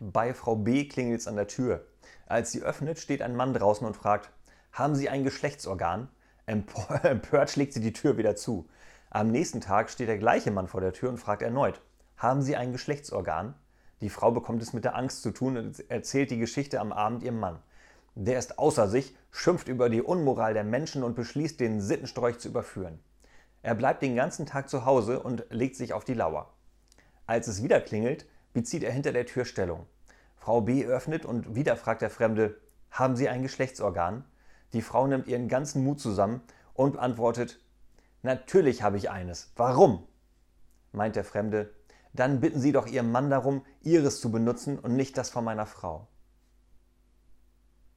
Bei Frau B klingelt es an der Tür. Als sie öffnet, steht ein Mann draußen und fragt, haben Sie ein Geschlechtsorgan? Empört schlägt sie die Tür wieder zu. Am nächsten Tag steht der gleiche Mann vor der Tür und fragt erneut, haben Sie ein Geschlechtsorgan? Die Frau bekommt es mit der Angst zu tun und erzählt die Geschichte am Abend ihrem Mann. Der ist außer sich, schimpft über die Unmoral der Menschen und beschließt, den Sittenstrolch zu überführen. Er bleibt den ganzen Tag zu Hause und legt sich auf die Lauer. Als es wieder klingelt, bezieht er hinter der Tür Stellung. Frau B öffnet und wieder fragt der Fremde, haben Sie ein Geschlechtsorgan? Die Frau nimmt ihren ganzen Mut zusammen und antwortet, natürlich habe ich eines. Warum? meint der Fremde, dann bitten Sie doch Ihren Mann darum, Ihres zu benutzen und nicht das von meiner Frau.